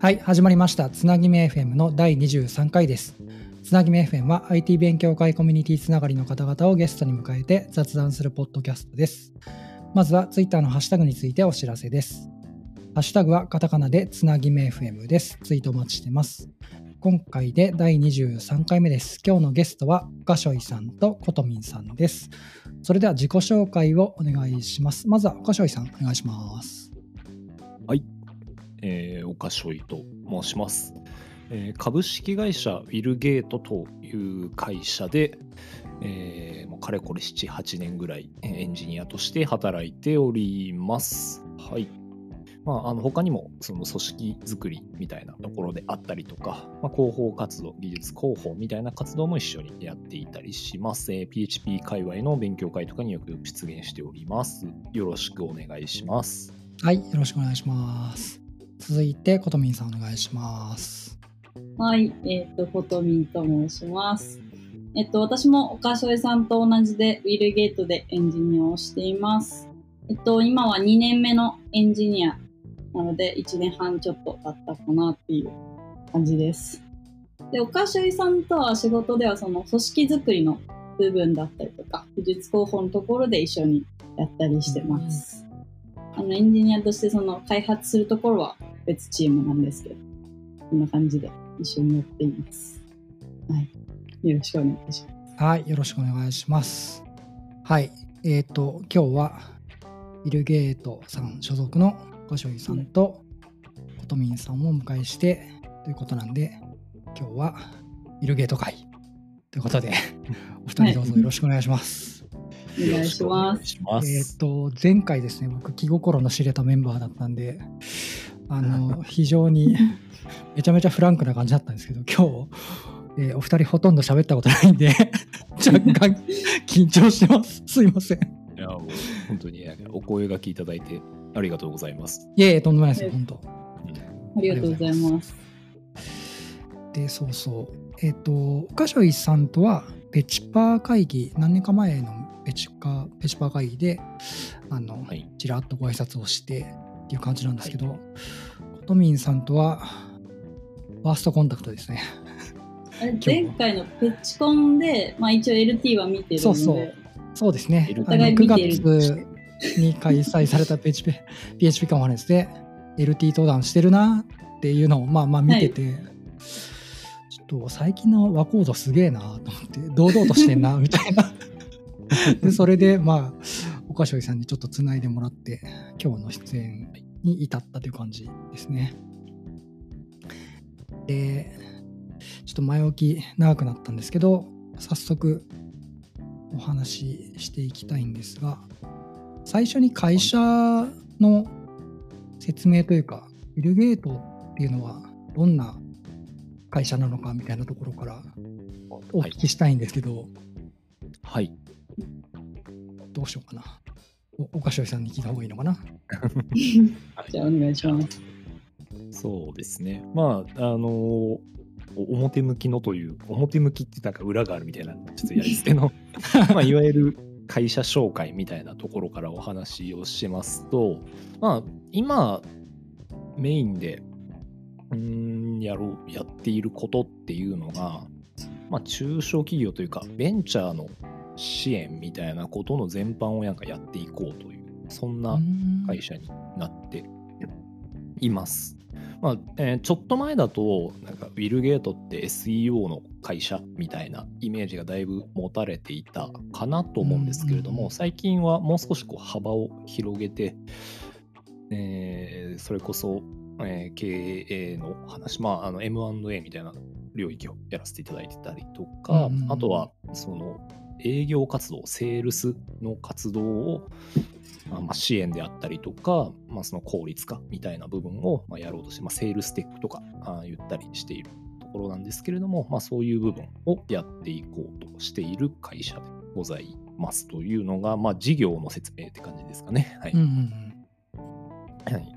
はい、始まりました。つなぎめ FM の第23回です。つなぎめ FM は IT 勉強会コミュニティつながりの方々をゲストに迎えて雑談するポッドキャストです。まずは Twitter のハッシュタグについてお知らせです。ハッシュタグはカタカナでつなぎめ FM です。ツイートお待ちしてます。今回で第23回目です。今日のゲストは岡しょいさんとことみんさんです。それでは自己紹介をお願いします。まずは岡しょいさんお願いします。えー、岡しょいと申します、えー株式会社ウィルゲートという会社で、えーもうかれこれ7、8年ぐらいエンジニアとして働いております。はい。まあ、あの他にもその組織づくりみたいなところであったりとか、まあ、広報活動、技術広報みたいな活動も一緒にやっていたりします。えー PHP 界隈の勉強会とかによく出現しております。よろしくお願いします。はい、よろしくお願いします。続いて、ことみんさんお願いします。はい、えっ、と、ことみんと申します。えっと、私も岡添さんと同じで、ウィルゲートでエンジニアをしています。えっと、今は2年目のエンジニアなので、1年半ちょっと経ったかなっていう感じです。で、岡添さんとは仕事では、その組織づくりの部分だったりとか、技術広報のところで一緒にやったりしてます。あの、エンジニアとしてその開発するところは別チームなんですけど、こんな感じで一緒にやっています。はい。よろしくお願いします。はい、よろしくお願いします。はい、えっ、と、今日は、ビルゲートさん所属の岡しょいさんと、ことみんさんをお迎えして、ということなんで、今日は、ビルゲート会ということで、お二人どうぞよろしくお願いします。お願いします。えっ、す。と、前回ですね、僕、気心の知れたメンバーだったんで、あの、非常にめちゃめちゃフランクな感じだったんですけど、今日、えーお二人ほとんど喋ったことないんで、若干緊張してます。すいません。いや、もう本当にお声がけいただいてありがとうございます。いえいえ、とんでもないですよ、え本当。ありがとうございます。で、そうそう。えっ、と、岡しょいさんとは、ペチパー会議、何年か前のペチカペチパー会議で、あの、はい。ちらっとご挨拶をしてっていう感じなんですけど、ことみんさんとは、ファーストコンタクトですね。前回のペチコンで、まあ一応 LT は見てるので、そうそうそうですね。あのお互い9見てる月に開催された PHP, PHP カンファレンスで LT 登壇してるなっていうのをまあまあ見てて、ちょっと最近の和コードすげえなと思って、堂々としてんなみたいな。でそれでまあ、岡しょいさんにちょっとつないでもらって、今日の出演に至ったという感じですね。で、ちょっと前置き長くなったんですけど、早速お話ししていきたいんですが、最初に会社の説明というか、ビルゲートっていうのはどんな会社なのかみたいなところからおはい聞きしたいんですけど、はい。どうしようかな。お岡しょいさんに聞いた方がいいのかな。じゃあお願いします。そうですね。まあ、あのお表向きのという、表向きってなんか裏があるみたいな、ちょっとやり捨ての、まあ、いわゆる会社紹介みたいなところからお話をしますと、まあ、今、メインで、ん、やろう、やっていることっていうのが、まあ、中小企業というか、ベンチャーの支援みたいなことの全般をなんかやっていこうという、そんな会社になっています。まあえーちょっと前だとなんかウィルゲートって SEO の会社みたいなイメージがだいぶ持たれていたかなと思うんですけれども、最近はもう少しこう幅を広げて、えーそれこそ、えー経営の話、まあ、あの M&A みたいな領域をやらせていただいてたりとか、あとはその営業活動セールスの活動をまあまあ支援であったりとか、まあ、その効率化みたいな部分をまあやろうとして、まあ、セールステックとかあー言ったりしているところなんですけれども、まあ、そういう部分をやっていこうとしている会社でございますというのが、まあ、事業の説明って感じですかね。はい。うんうん。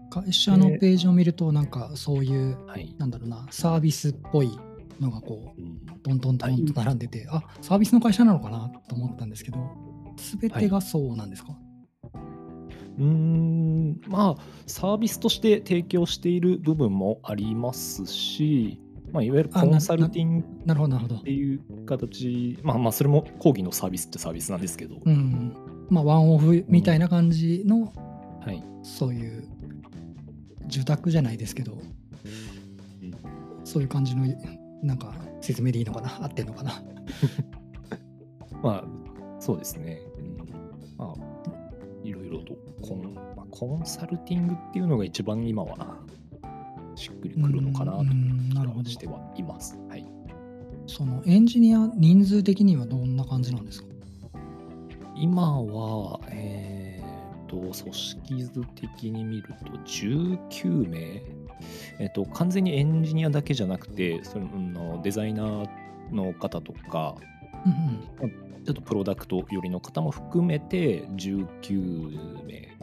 会社のページを見ると、なんかそういう、はい。なんだろうな、サービスっぽいのがこう、うん。トントントンと並んでて、あサービスの会社なのかなと思ったんですけど、すべてがそうなんですか、うーん。まあサービスとして提供している部分もありますし、まあ、いわゆるコンサルティングなるほどなるほど。っていう形まあまあそれも講義のサービスってサービスなんですけど、うん。まあワンオフみたいな感じの、はい、そういう受託じゃないですけど、そういう感じのなんか説明でいいのかな？合ってんのかな？まあそうですね、うん、まあいろいろと。コン,、まあ、コンサルティングっていうのが一番今はしっくりくるのかなとうんなるほど。してはいます。はい、そのエンジニア人数的にはどんな感じなんですか？今は、えー、と組織図的に見ると19名、えー、と完全にエンジニアだけじゃなくてそのデザイナーの方とかうんちょっとプロダクト寄りの方も含めて19名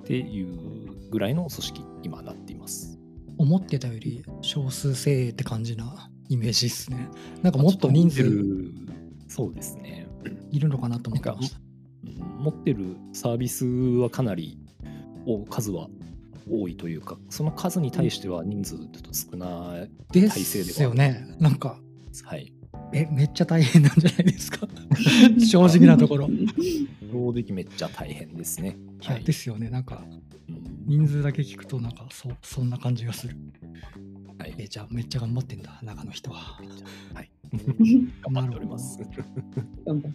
っていうぐらいの組織今なっています。思ってたより少数精鋭って感じなイメージですねなんかもっと人数そうですね。いるのかなと思ってましたうん持ってるサービスはかなりお数は多いというかその数に対しては人数ちょっと少ないで体制ではすよね。なんかはい。えめっちゃ大変なんじゃないですか？正直なところ、正直めっちゃ大変ですね。はい。ですよね。なんかうん。人数だけ聞くとなんかそそんな感じがする。はい。えじゃあめっちゃ頑張ってんだ中の人は。はい。頑 頑張っております。張って。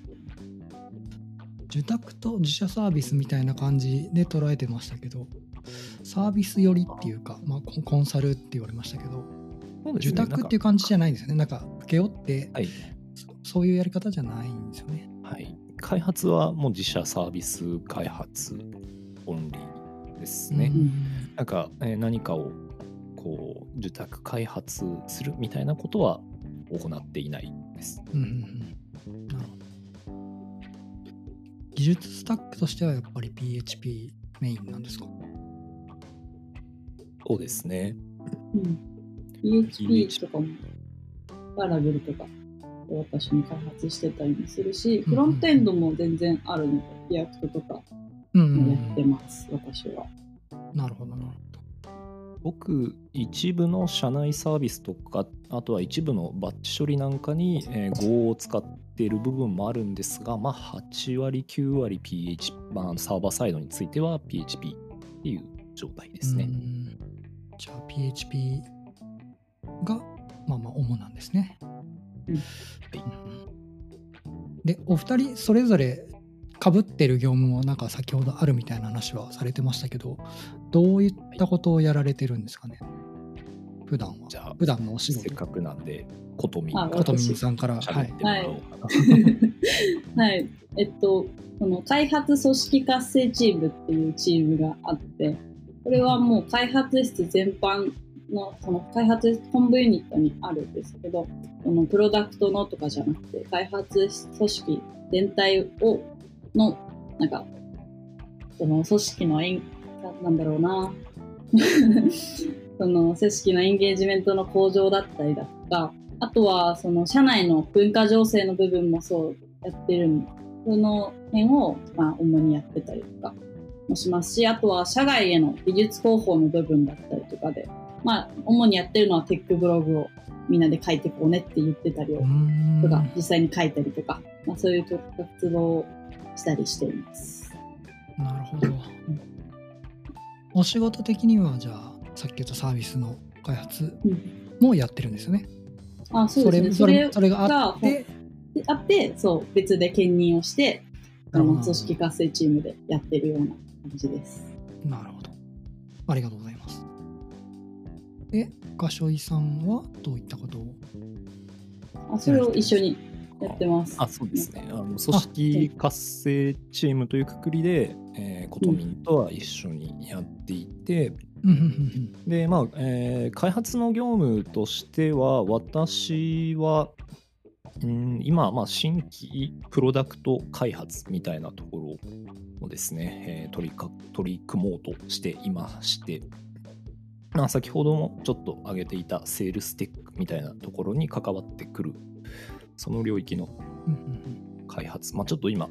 受託と自社サービスみたいな感じで捉えてましたけどサービス寄りっていうか、まあ、コンサルって言われましたけど受託っていう感じじゃないんですよね。なんか請け負って、はい。そそういうやり方じゃないんですよね。はい、開発はもう自社サービス開発オンリーですね。うんなんか、えー何かをこう受託開発するみたいなことは行っていないです。うんうんうん。なるほど。技術スタックとしてはやっぱり PHP メインなんですか？そうですね。うん。PHP とかも、 Laravel とか私も開発してたりもするし、フロントエンドも全然あるので、 React とかもやってます、私は。うん。なるほどなるほ僕、一部の社内サービスとか、あとは一部のバッチ処理なん。かに、えー Go を使っている部分もあるん。ですが、まあ、8割、9割 PH、まあ、サーバーサイドについては PHP っていう状態ですねう。ん。じゃあ PHP がまあまあ主なんですね。うん。はい。でお二人それぞれかぶってる業務もなんか先ほどあるみたいな話はされてましたけどどういったことをやられてるんですかね？普段は。じゃあ、普段のお仕事。せっかくなんで、ことみさんから、はい喋ってもらおうかな。はい。えっと、この開発組織活性チームっていうチームがあって、これはもう開発室全般の、その開発本部ユニットにあるんですけど、このプロダクトのとかじゃなくて、開発組織全体を、の、なんか、その組織のエン、なんだろうな、その組織のエンゲージメントの向上だったりだとか、あとはその社内の文化情勢の部分もそうやってる、その辺をまあ主にやってたりとか。もしますし、あとは社外への美術広報の部分だったりとかで、まあ主にやってるのはテックブログをみんなで書いてこうねって言ってたりとか、実際に書いたりとか、まあそういう活動をしたりしています。なるほど。お仕事的にはじゃあさっき言ったサービスの開発うんもやってるんですよね。あ、そうですね。それそれがあってであって、そう、別で兼任をして、あの組織活性チームでやってるような感じです。なるほど。ありがとうございます。で、ガショイさんはどういったことを？あそれを一緒にやってます。あそうですね。あの組織活性チームというくくりで、えー、コトミンとは一緒にやっていて、うんで、まあ、えー開発の業務としては、私は、うん今、まあ、新規プロダクト開発みたいなところをですね、えー取りか取り組もうとしていまして、まあ、先ほどもちょっと挙げていたセールステックみたいなところに関わってくる、その領域の開発、まあ、ちょっと今、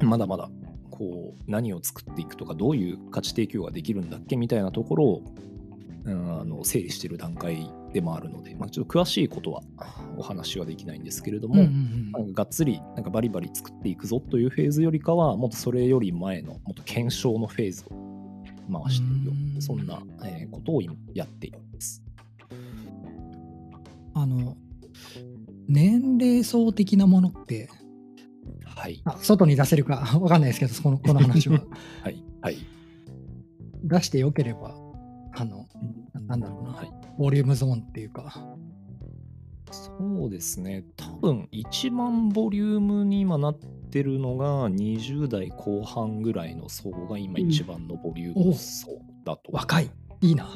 まだまだこう何を作っていくとかどういう価値提供ができるんだっけみたいなところを、あの整理している段階でもあるので、まあ、ちょっと詳しいことはお話はできないんですけれども、うんうんなんかがっつりなんかバリバリ作っていくぞというフェーズよりかはもっとそれより前のもっと検証のフェーズを回しているようんそんな、えーことを今やっています。あの年齢層的なものってはい。あ外に出せるか わかんないですけどこのこの話は はい。はい。出してよければあのなんだろうなはい。ボリュームゾーンっていうか。そうですね。多分一番ボリュームに今なってるのが20代後半ぐらいの層が今一番のボリューム層だと。若い。いいな。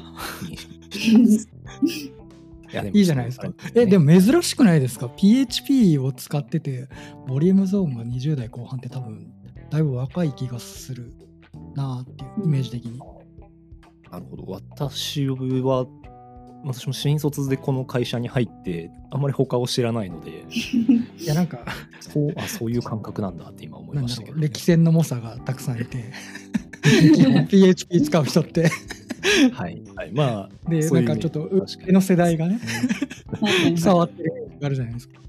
いいいじゃないですか。えでも珍しくないですか？PHP を使っててボリュームゾーンが20代後半って多分だいぶ若い気がするなっていうイメージ的に。なるほど。私は、私も新卒でこの会社に入って、あんまり他を知らないので、いやなんかそう あそういう感覚なんだって今思いましたけど、ね。歴戦の猛者がたくさんいて PHP 使う人ってはい。はい、まあ、でないかちょっと上の世代がね触ってるあるじゃないですか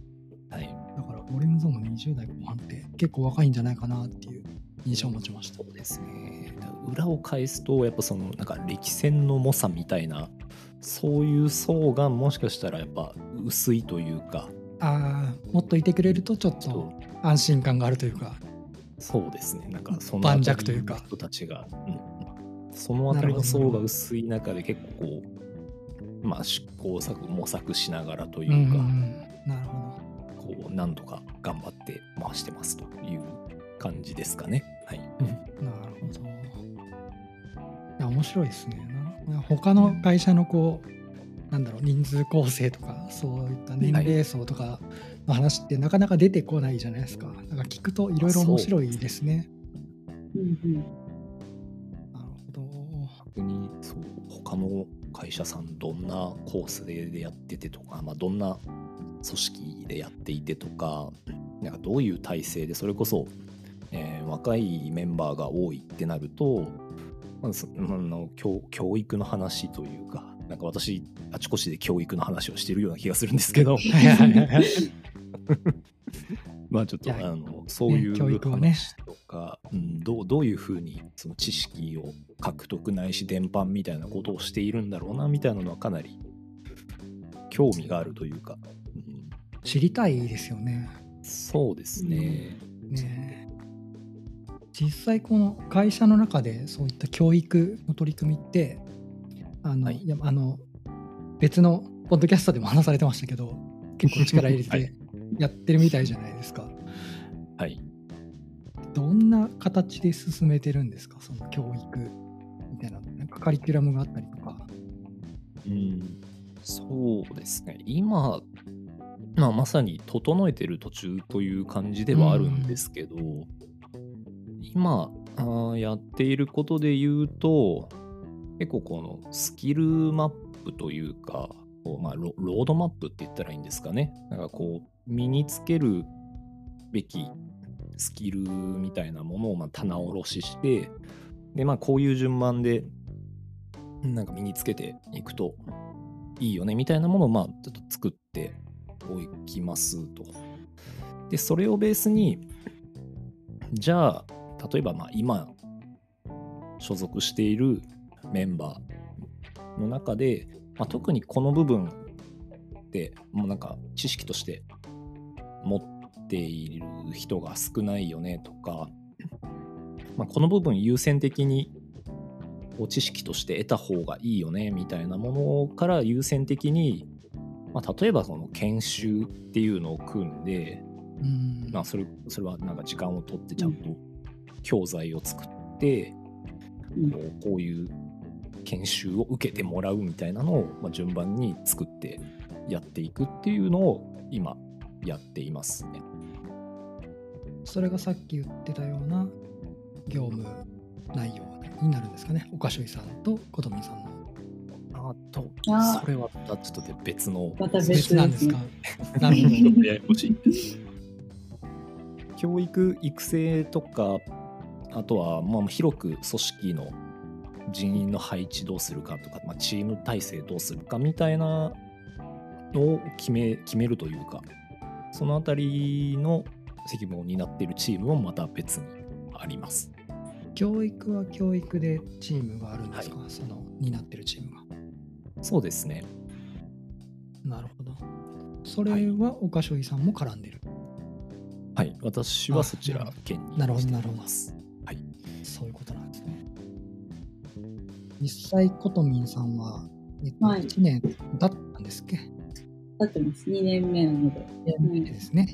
はい。だからボリュームゾーンの20代後半って結構若いんじゃないかなっていう印象を持ちましたそうですね。裏を返すと、やっぱその、なんか歴戦の猛者みたいな、そういう層がもしかしたらやっぱ薄いというか、ああもっといてくれるとちょっと安心感があるというか。そうですね。なんかその盤石というか。人たちが、うん、そのあたりの層が薄い中で結構まあ試行錯誤模索しながらというか、うんうんうん。なるほこうなんとか頑張って回してますという感じですかね。はい。ど。なるほどいや面白いですねな他の会社のこうなんだろう人数構成とかそういった年齢層とかの話ってなかなか出てこないじゃないですか。なんか聞くといろいろ面白いですね。うんうんなるほど。逆にそう他の会社さんどんなコースでやっててとか、まあ、どんな組織でやっていてとかなんかどういう体制でそれこそ、えー若いメンバーが多いってなると、まあ、の教教育の話というかなんか私あちこちで教育の話をしてるような気がするんですけど。まあちょっとあのそういう話とか、うん、どうどういうふうにその知識を獲得ないし伝播みたいなことをしているんだろうなみたいなのはかなり興味があるというか、うん、知りたいですよね。そうですね。ね。え実際この会社の中でそういった教育の取り組みってあの、はいいやあの別のポッドキャストでも話されてましたけど結構力入れ はいてやってるみたいじゃないですか。はい。どんな形で進めてるんですか？その教育みたいななんかカリキュラムがあったりとか。うん、そうですね。今、まあ、まさに整えてる途中という感じではあるんですけど、今あーやっていることで言うと、結構このスキルマップというか、こうまあ、ロロードマップって言ったらいいんですかね。なんかこう、身につけるべきスキルみたいなものをまあ棚卸しして、で、まあ、こういう順番でなんか身につけていくといいよねみたいなものをまあちょっと作っておきますと。で、それをベースに、じゃあ、例えばまあ今所属しているメンバーの中で、まあ、特にこの部分でもうなんか知識として持っている人が少ないよねとか、まあ、この部分優先的にこう知識として得た方がいいよねみたいなものから優先的に、まあ、例えばその研修っていうのを組んで、うん。まあ、それそれはなんか時間を取ってちゃんと教材を作って、うん。こうこういう研修を受けてもらうみたいなのを、まあ、順番に作ってやっていくっていうのを今やっていますね。それがさっき言ってたような業務内容になるんですかね。岡しょいさんと琴美さんの。あとあ。それはまたちょっと別のまた別。別なんですか？なるほど。ちょっとややこしいです。教育育成とかあとはまあ広く組織の人員の配置どうするかとか、まあ、チーム体制どうするかみたいなのを決め決めるというかそのあたりの責務を担っているチームもまた別にあります。教育は教育でチームがあるんですか、その担ってるチームが。そうですね。なるほど。それは岡所井さんも絡んでる。はい、私はそちら県になるほどなるほど。そういうことなんですね。実際、ことみんさんは、えっと、はい1年経ったんですっけ？立ってます。2年目なので。?2 年目ですね。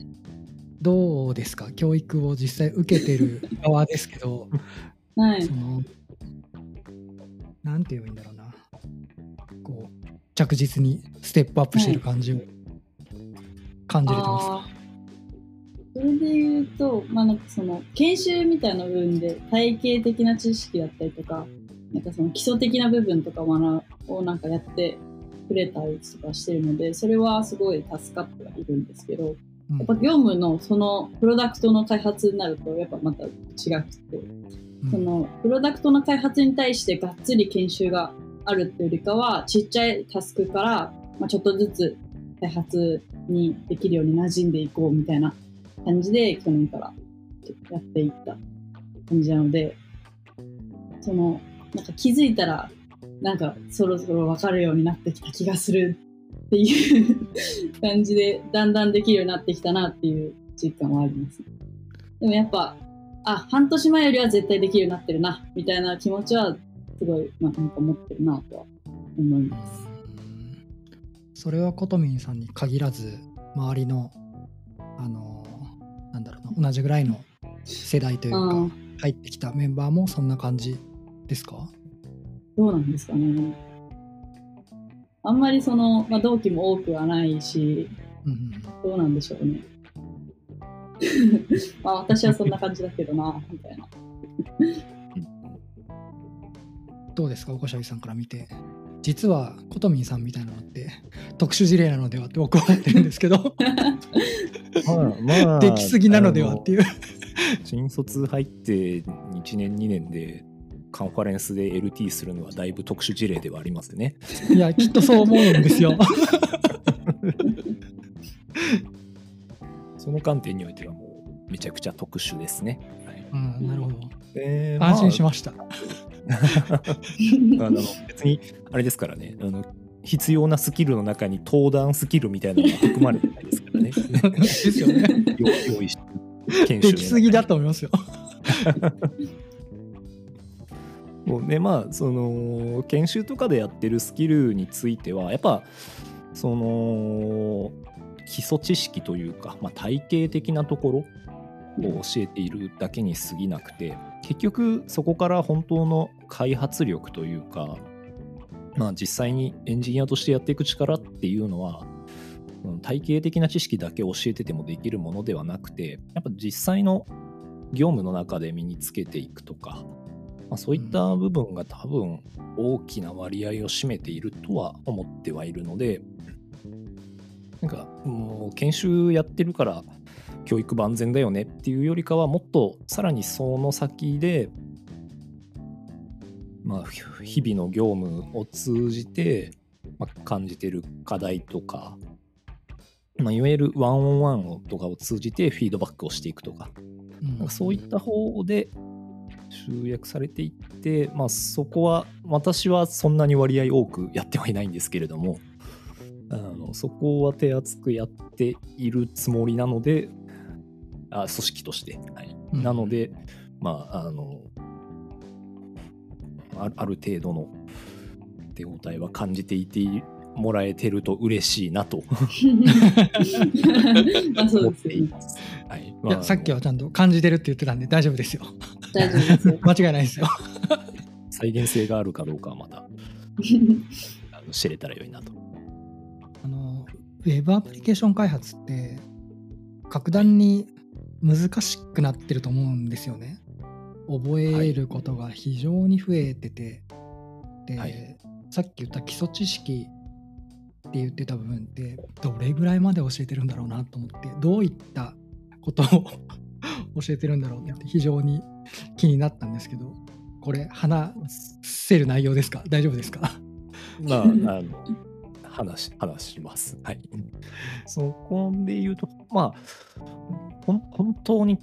どうですか？教育を実際受けてる側ですけど、はいそ。の、なんて言えばいいんだろうな。こう、着実にステップアップしてる感じを感じれてますか、あーそれで言うと、まあなんかその、研修みたいな部分で体系的な知識だったりとか、なんかその基礎的な部分とか学をなんかやってくれたりとかしてるので、それはすごい助かってはいるんですけど、うん。やっぱ業務のそのプロダクトの開発になるとやっぱまた違くて、うん。そのプロダクトの開発に対してがっつり研修があるっていうよりかはちっちゃいタスクから、まあ、ちょっとずつ開発にできるように馴染んでいこうみたいな感じで去年からやっていった感じなのでそのなんか気づいたらなんかそろそろ分かるようになってきた気がするっていう 感じでだんだんできるようになってきたなっていう実感はあります。でもやっぱあ、半年前よりは絶対できるようになってるな、みたいな気持ちは、すごい、まあ、なんか持ってるなとは思います。それはことみんさんに限らず周りのあの同じぐらいの世代というか入ってきたメンバーもそんな感じですか？どうなんですかね。あんまりその、まあ、同期も多くはないし、うんうんどうなんでしょうね。まあ、私はそんな感じだけどな、みたいな。どうですか？おこしゃぎさんから見て実はことみんさんみたいなのって特殊事例なのではって僕は思ってるんですけど。まあ、まあ、できすぎなのではっていう。新卒入って1年2年でカンファレンスで LT するのはだいぶ特殊事例ではありますね。いやきっとそう思うんですよ。その観点においてはもうめちゃくちゃ特殊ですね。はい。うんなるほど。で安心しまました、あ あの別にあれですからね。あの必要なスキルの中に登壇スキルみたいなのが含まれてないですからね。ですよね。用用意して研修できすぎだと思いますよ。もうねまあその研修とかでやってるスキルについてはやっぱその基礎知識というか、まあ、体系的なところを教えているだけに過ぎなくて結局そこから本当の開発力というか、まあ、実際にエンジニアとしてやっていく力っていうのはうん体系的な知識だけ教えててもできるものではなくてやっぱ実際の業務の中で身につけていくとか、まあ、そういった部分が多分大きな割合を占めているとは思ってはいるのでなんかもう研修やってるから教育万全だよねっていうよりかはもっとさらにその先でまあひ日々の業務を通じて、まあ、感じてる課題とか、まあ、いわゆるワンオンワンとかを通じてフィードバックをしていくとかなんかそういった方で集約されていって、まあ、そこは私はそんなに割合多くやってはいないんですけれどもあのそこは手厚くやっているつもりなのであ組織として、はいうんなのでまああのあある程度の手応えは感じていてもらえてると嬉しいなと まあそう思っですよね。ています。はいいまあやさっきはちゃんと感じてるって言ってたんで大丈夫ですよ大丈夫ですよ。間違いないですよ再現性があるかどうかはまたあの 知れたら良いなと。あのウェブアプリケーション開発って格段に難しくなってると思うんですよね。覚えることが非常に増えてて、で、はい。さっき言った基礎知識って言ってた部分ってどれぐらいまで教えてるんだろうなと思ってどういったことを 教えてるんだろうって非常に気になったんですけどこれ話せる内容ですか？大丈夫ですか？まあ、あの、話し、話します。はい。そこで言うと、まあ、本当に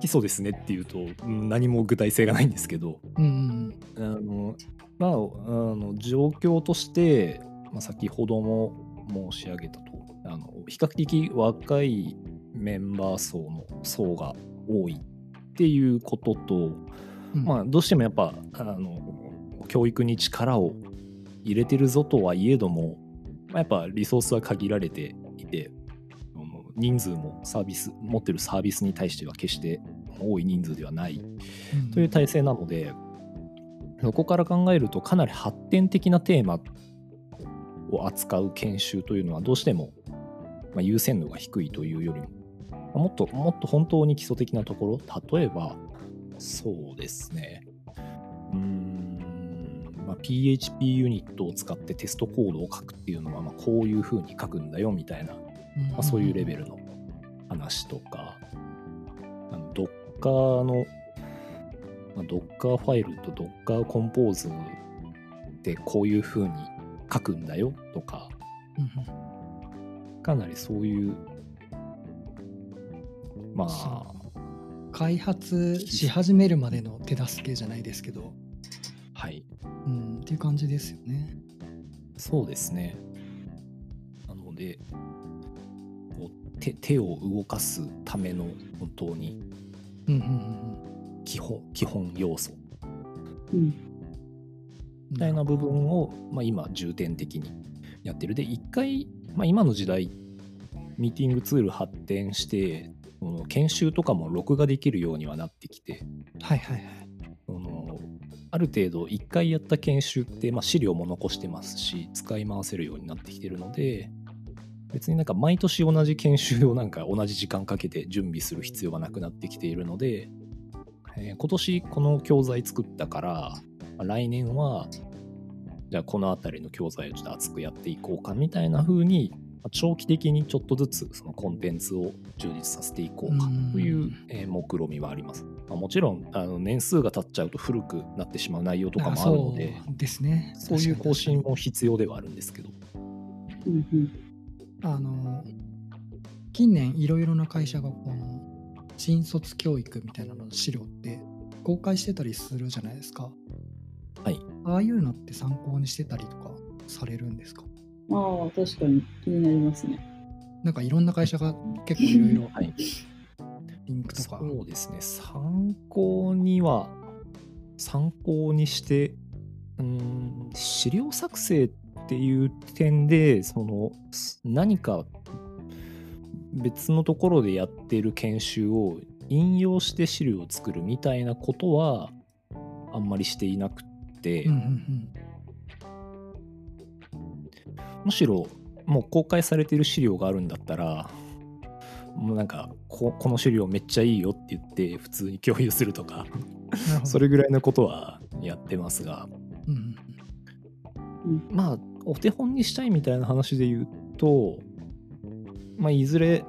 基礎ですねっていうと、うん何も具体性がないんですけど、うんうんあの、まあ、あの状況として、まあ、先ほども申し上げたとあの比較的若いメンバー層の層が多いっていうことと、うんまあ、どうしてもやっぱあの教育に力を入れてるぞとはいえども、まあ、やっぱリソースは限られていて人数もサービス持ってるサービスに対しては決して多い人数ではないうん。という体制なのでそこから考えるとかなり発展的なテーマを扱う研修というのはどうしても、まあ、優先度が低いというよりもまあもっともっと本当に基礎的なところ例えばそうですね。うーん、まあ、PHP ユニットを使ってテストコードを書くっていうのは、まあ、こういうふうに書くんだよみたいな、まあ、そういうレベルの話とか、あの Docker の、まあ、Docker ファイルと Docker コンポーズでこういうふうに書くんだよとか、うんかなりそういう、まあそ、開発し始めるまでの手助けじゃないですけど、はい、うん、っていう感じですよね。そうですね。なので、こう手手を動かすための本当にうんうん基本基本要素うん。うんみたいな部分を、まあ、今重点的にやってる。で、一回、まあ、今の時代、ミーティングツール発展して、この研修とかも録画できるようにはなってきて、はいはいはい。ある程度一回やった研修って、まあ、資料も残してますし使い回せるようになってきてるので別になんか毎年同じ研修をなんか同じ時間かけて準備する必要がなくなってきているので、えー今年この教材作ったからま来年はじゃあこの辺りの教材をちょっと熱くやっていこうかみたいな風に長期的にちょっとずつそのコンテンツを充実させていこうかといううんえー目論みはあります。まあもちろんあの年数が経っちゃうと古くなってしまう内容とかもあるのでそうですね。そういう更新も必要ではあるんですけど。うんうん。にあの近年いろいろな会社がこの新卒教育みたいなのの資料って公開してたりするじゃないですか。はい。ああいうのって参考にしてたりとかされるんですか？ああ、確かに。気になりますね。なんかいろんな会社が結構いろいろ はい。リンクとか。そうですね。参考には参考にしてうーん資料作成っていう点でそのす何か別のところでやってる研修を引用して資料を作るみたいなことはあんまりしていなくって、うんうんむしろもう公開されてる資料があるんだったらもうなんかここの資料めっちゃいいよって言って普通に共有するとかそれぐらいのことはやってますが。うんうんまあお手本にしたいみたいな話で言うとまあいずれ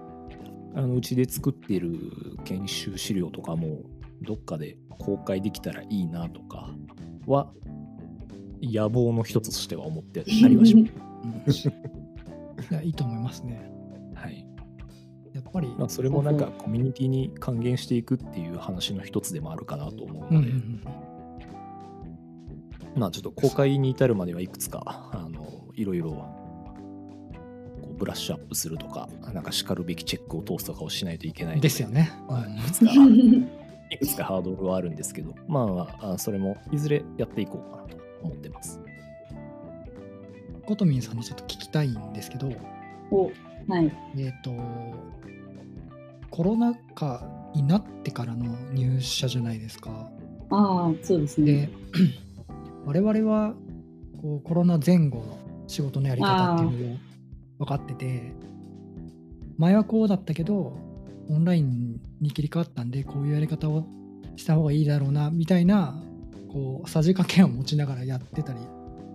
あのうちで作っている研修資料とかもどっかで公開できたらいいなとかは野望の一つとしては思ってたりはします。うん。いやいいと思いますね。はい。やっぱり、まあ、それもなんかコミュニティに還元していくっていう話の一つでもあるかなと思うので、うんうんうんまあちょっと公開に至るまではいくつかあのいろいろこうブラッシュアップするとかなんかしかるべきチェックを通すとかをしないといけないので。すよね。はいうんいくつかいくつかハードルはあるんですけどまあまああそれもいずれやっていこうかなと思ってますコトミンさんにちょっと聞きたいんですけど、お、はい。えっ、と、コロナ禍になってからの入社じゃないですか。ああ、そうですでね。、我々はこうコロナ前後の仕事のやり方っていうのを分かってて、前はこうだったけど、オンラインに切り替わったんで、こういうやり方をした方がいいだろうな、みたいな、こう、さじ加減を持ちながらやってたり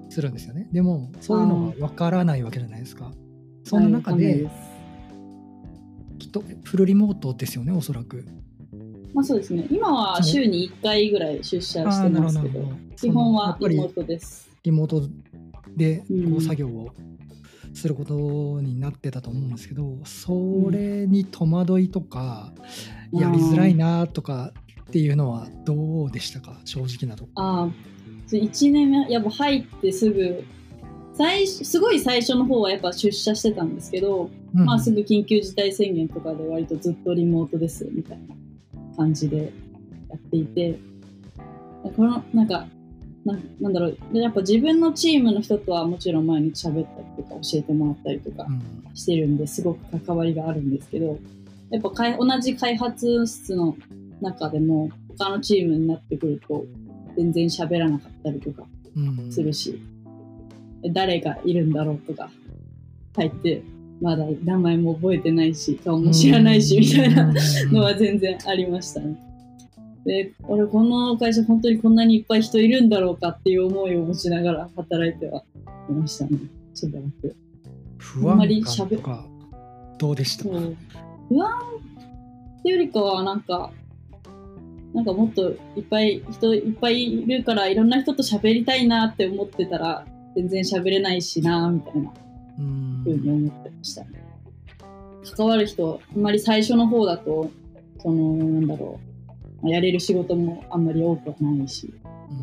するんですよね。でも、そういうのが分からないわけじゃないですか。そんな中で、はいきっとフルリモートですよね、おそらく。まあそうですね。今は週に1回ぐらい出社してますけど、基本はリモートです。リモートでこうう作業をすることになってたと思うんですけど、それに戸惑いとか、やりづらいなとかっていうのはどうでしたか？正直なとこああ1年目やっぱ入ってすぐ最すごい最初の方はやっぱ出社してたんですけど、うん、まあすぐ緊急事態宣言とかで割とずっとリモートですみたいな感じでやっていてこのなんかななんだろう。やっぱ自分のチームの人とはもちろん毎日喋ったりとか教えてもらったりとかしてるんですごく関わりがあるんですけどやっぱ同じ開発室の中でも他のチームになってくると全然喋らなかったりとかするし、うん、誰がいるんだろうとか入ってまだ名前も覚えてないし顔も知らないし、みたいなのは全然ありましたね。で俺この会社本当にこんなにいっぱい人いるんだろうかっていう思いを持ちながら働いてはいましたね。しばらく。不安感とかどうでした？不安っていうよりかはなんかなんかもっといっぱい人いっぱいいるからいろんな人と喋りたいなって思ってたら全然喋れないしなみたいな。ふうに思ってましたね。関わる人あんまり最初の方だとそのなんだろう。やれる仕事もあんまり多くはないし、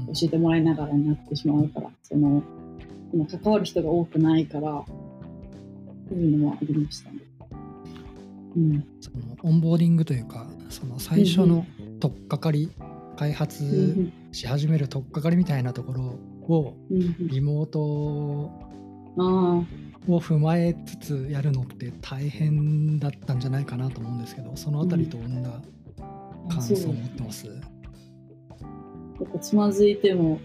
教えてもらいながらになってしまうからその関わる人が多くないからそういうのはありましたね。うん、そのオンボーディングというかその最初の取っかかり、開発し始める取っかかりみたいなところをリモートを踏まえつつやるのって大変だったんじゃないかなと思うんですけどそのあたりどんな感想を持ってます、やっぱつまずいても、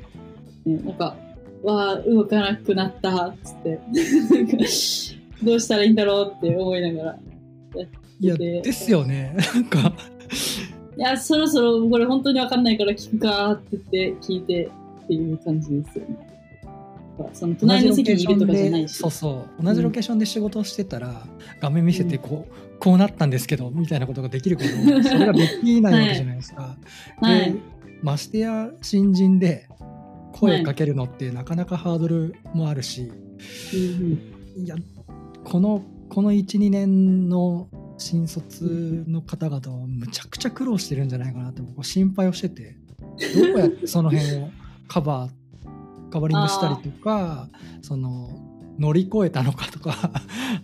ね、なんかわあ動かなくなったっつって。どうしたらいいんだろうって思いながらいやですよね。なんかいやそろそろこれ本当に分かんないから聞くかって言って聞いてっていう感じですよね。その隣の席にいるとかじゃないし。そうそう。同じロケーションで仕事をしてたら、うん、画面見せてこう、こうなったんですけどみたいなことができるけどそれができないわけじゃないですか。はい、で、ましてや新人で声かけるのってなかなかハードルもあるし、はい、いやこのこの12年の新卒の方々はむちゃくちゃ苦労してるんじゃないかなって僕は心配をしててどうやってその辺をカバー カバリングしたりとかその乗り越えたのかとか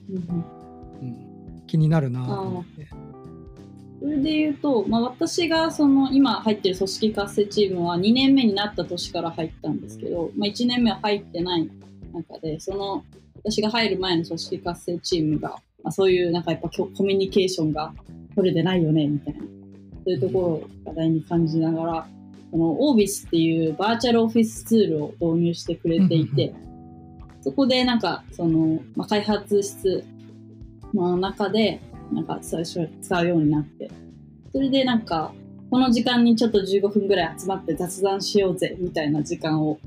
うん、気になるなと思って。それで言うと、まあ、私がその今入ってる組織活性チームは2年目になった年から入ったんですけど、まあ、1年目は入ってない中でその私が入る前の組織活性チームがまあ、そういうなんかやっぱコミュニケーションが取れてないよねみたいな。そういうところを課題に感じながらこのオービスっていうバーチャルオフィスツールを導入してくれていて、そこでなんかその、まあ、開発室の中でなんか最初使うようになってそれでなんかこの時間にちょっと15分ぐらい集まって雑談しようぜみたいな時間を、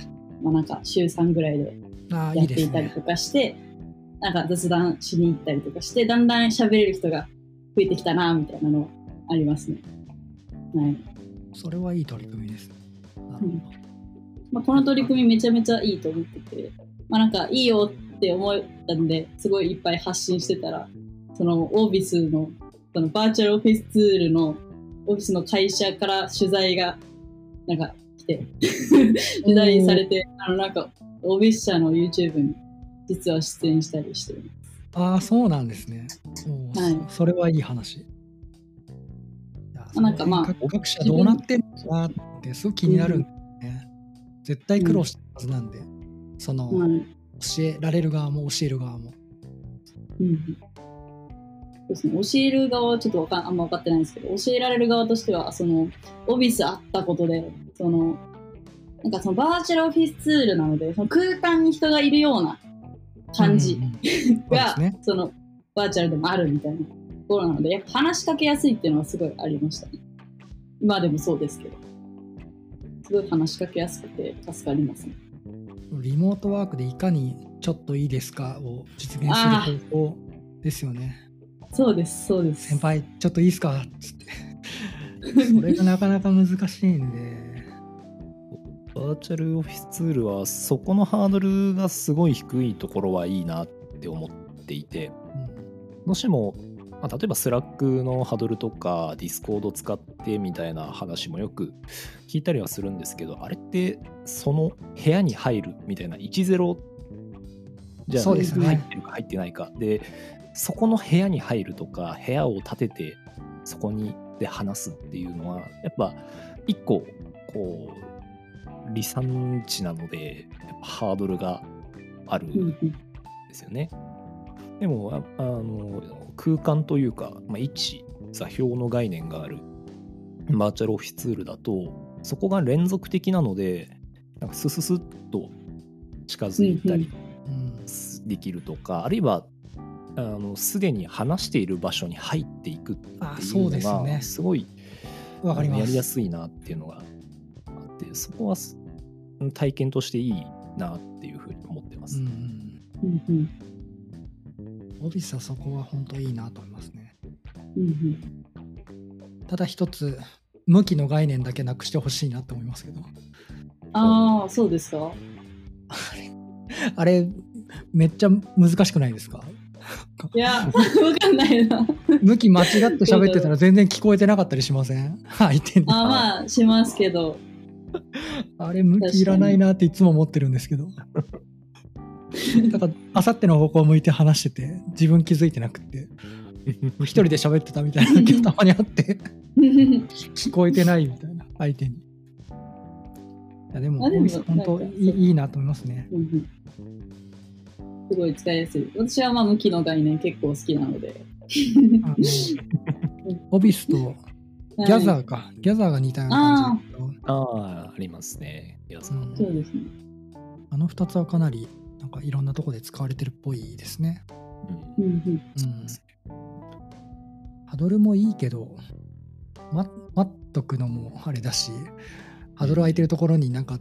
まあ、なんか週3ぐらいでやっていたりとかして。なんか雑談しに行ったりとかして、だんだん喋れる人が増えてきたな、みたいなのはありますね。はい。それはいい取り組みです。うんまあ、この取り組みめちゃめちゃいいと思ってて、まあなんかいいよって思ったんで、すごいいっぱい発信してたら、そのオービスの、そのバーチャルオフィスツールのオフィスの会社から取材がなんか来て 取材されて、あのなんかオービス社の YouTube に実は出演したりしてるああそうなんですね、はい、それはいい話。なんかまあ学者どうなってんのかなってすごく気になるんでね、うん、絶対苦労してるはずなんで、うん、その、教えられる側も教える側も、うん、そうですね、教える側はちょっとわかんあんま分かってないんですけど教えられる側としてはそのオフィスあったことでそのなんかそのバーチャルオフィスツールなのでその空間に人がいるような感じ。が、うんうん。そのバーチャルでもあるみたいなところなのでやっぱ話しかけやすいっていうのはすごいありましたね。今でもそうですけど。すごい話しかけやすくて助かりますね。リモートワークでいかにちょっといいですかを実現する方法ですよね。そうですそうです。先輩ちょっといいですか？っつって。それがなかなか難しいんで。バーチャルオフィスツールはそこのハードルがすごい低いところはいいなって思っていてどうしても、まあ、例えば Slack のハードルとか Discord 使ってみたいな話もよく聞いたりはするんですけどあれってその部屋に入るみたいな10じゃあそうですね。入ってるか入ってないか。でそこの部屋に入るとか部屋を建ててそこにで話すっていうのはやっぱ一個こう離散地なのでハードルがあるうんうんですよね。でもああの空間というか、まあ、位置座標の概念があるバーチャルオフィスツールだとそこが連続的なのでなんかスススッと近づいたりうんできるとか、あるいはあのすでに話している場所に入っていくってあいそううですのねがすごいわかります。やりやすいなっていうのがそこはす体験としていいなっていうふうに思ってます。うんうんうんオフィスはそこは本当いいなと思いますね。うんうんただ一つ、向きの概念だけなくしてほしいなと思いますけど。ああ、そうですか？あれ、めっちゃ難しくないですか？いや、わかんないな。向き間違って喋ってたら全然聞こえてなかったりしません？相手に。あまあ、しますけど。あれ向きいらないなっていつも思ってるんですけど。だから、あさっての方向を向いて話してて、自分気づいてなくて、一人で喋ってたみたいな時 たまにあって、聞こえてないみたいな、相手に。いやでも、本当いいいいなと思いますね。すごい使いやすい。私はまあ向きの概念結構好きなので。オフィスとギャザーか、ギャザーが似たような感じああ、ありますね。いやさんうんそうですね。あの2つはかなりなんかいろんなとこで使われてるっぽいですね。うんうんうんうん、ハドルもいいけど、ま待っとくのもあれだし、ハドル空いてるところになんか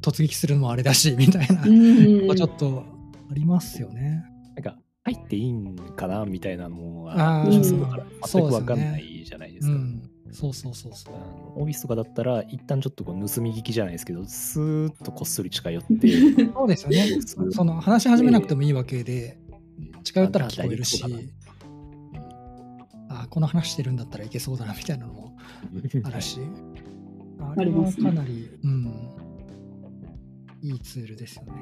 突撃するのもあれだし、みたいな、うちょっとありますよね。なんか入っていいんかなみたいなのがあー初めから全く分かんないじゃないですか。うん、そうそうそうそう。あのオフィスとかだったら一旦ちょっとこう盗み聞きじゃないですけどスーッとこっそり近寄ってそうですよね。そその話し始めなくてもいいわけで、近寄ったら聞こえるしあこの話してるんだったらいけそうだなみたいなのもあるし、ああれはりますねかなり、うん、いいツールですよね。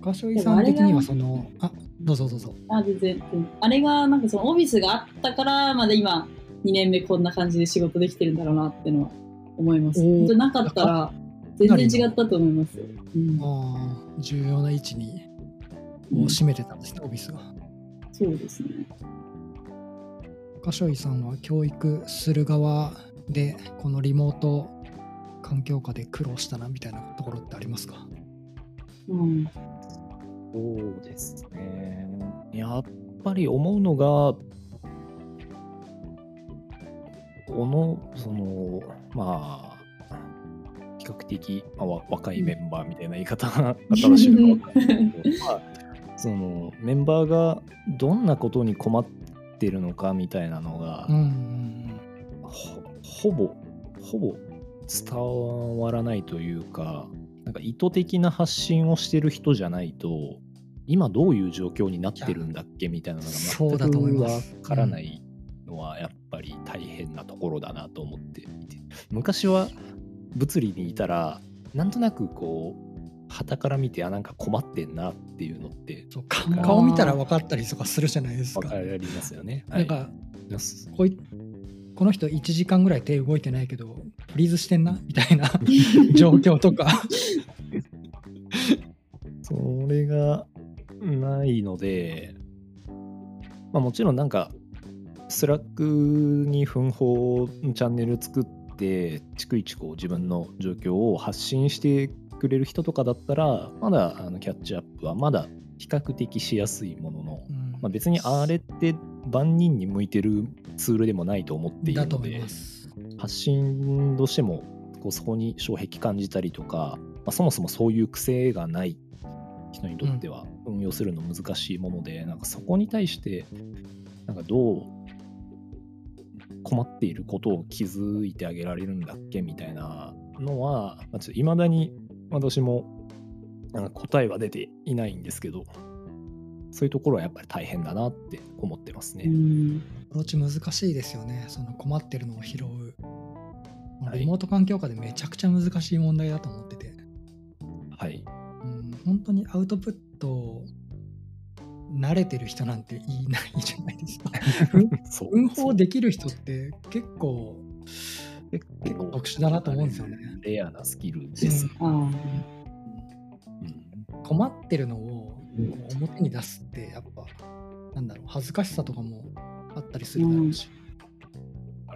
岡所井さん的にはその、あどうぞどうぞ。あ全然あれがなんかそのオフィスがあったからまだ今2年目こんな感じで仕事できてるんだろうなってのは思います。本当になかったら全然違ったと思います。うん、あー重要な位置にを占めてたんですね、オフィスが。そうですね。岡所井さんは教育する側で、このリモート環境下で苦労したなみたいなところってありますか？うん、そうですね。やっぱり思うのが、この、その、まあ、比較的、まあ、わ若いメンバーみたいな言い方が正しいのかわかんないけど、まあ、そのメンバーがどんなことに困ってるのかみたいなのが、うんうんほほぼほぼ伝わらないというかなんか意図的な発信をしてる人じゃないと今どういう状況になってるんだっけみたいなのが全くわます。からないのはやっぱり大変なところだなと思っていて。昔は物理にいたらなんとなくこう旗から見てあなんか困ってんなっていうのってそうか顔見たら分かったりとかするじゃないですか。わかりますよね。なんか、はいこいこの人1時間ぐらい手動いてないけどフリーズしてんな？みたいな 状況とか。それがないので、まあ、もちろんなんか Slack に分報のチャンネル作って逐一こう自分の状況を発信してくれる人とかだったらまだあのキャッチアップはまだ比較的しやすいものの、うんまあ、別にあれって万人に向いてるツールでもないと思っているのでます。発信としてもこうそこに障壁感じたりとか、まあ、そもそもそういう癖がない人にとっては運用するの難しいもので、なんかそこに対してなんかどう困っていることを気づいてあげられるんだっけみたいなのは、まあ、ちょっと未だに私もなんか答えは出ていないんですけど、そういうところはやっぱり大変だなって思ってますね。うん。アプローチ難しいですよね。その困ってるのを拾う。はい。リモート環境下でめちゃくちゃ難しい問題だと思ってて、はい。うん、本当にアウトプット慣れてる人なんていないじゃないですか。そう運法できる人って結構結結構特殊だなと思うんですよね。レアなスキルです。ああうん。困ってるのをこう表に出すってやっぱなんだろう恥ずかしさとかもあったりするだろうし、あ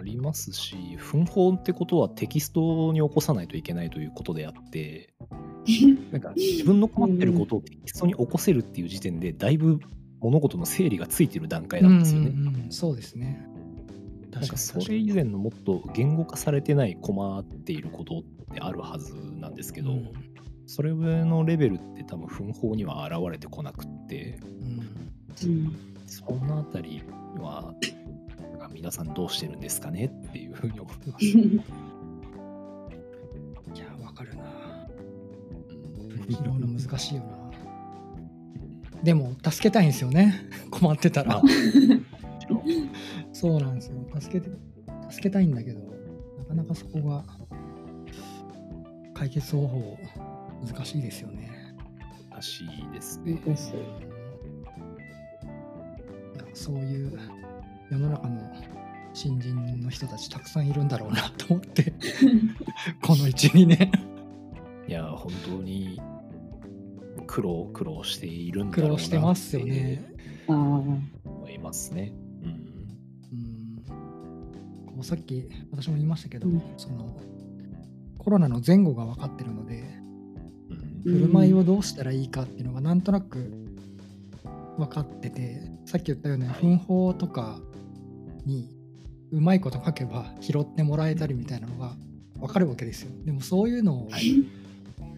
りますし、奮法ってことはテキストに起こさないといけないということであって、なんか自分の困ってることをテキストに起こせるっていう時点で、だいぶ物事の整理がついてる段階なんですよね。うんうんうんそうですね。確かにそれ以前のもっと言語化されてない困っていることってあるはずなんですけど、うんそれのレベルって多分奮法には現れてこなくって、うん。うん。そのあたりは、なんか皆さんどうしてるんですかね？っていうふうに思ってます。いやわかるな。うん。拾うの難しいよな。でも助けたいんですよね？困ってたら。あそうなんですよ。助けて助けたいんだけどなかなかそこが解決方法難しいですよね。らしいですね。そういう世の中の新人の人たちたくさんいるんだろうなと思って この12年いや、本当に苦労、苦労しているんだ苦ろうな労してますよね。思いますね。うん。うんこうさっき私も言いましたけど、うんそのコロナの前後が分かってるのでうんうん振る舞いをどうしたらいいかっていうのがなんとなく分かっててさっき言ったようにはい奮法とかにうまいこと書けば拾ってもらえたりみたいなのが分かるわけですよ。でもそういうのを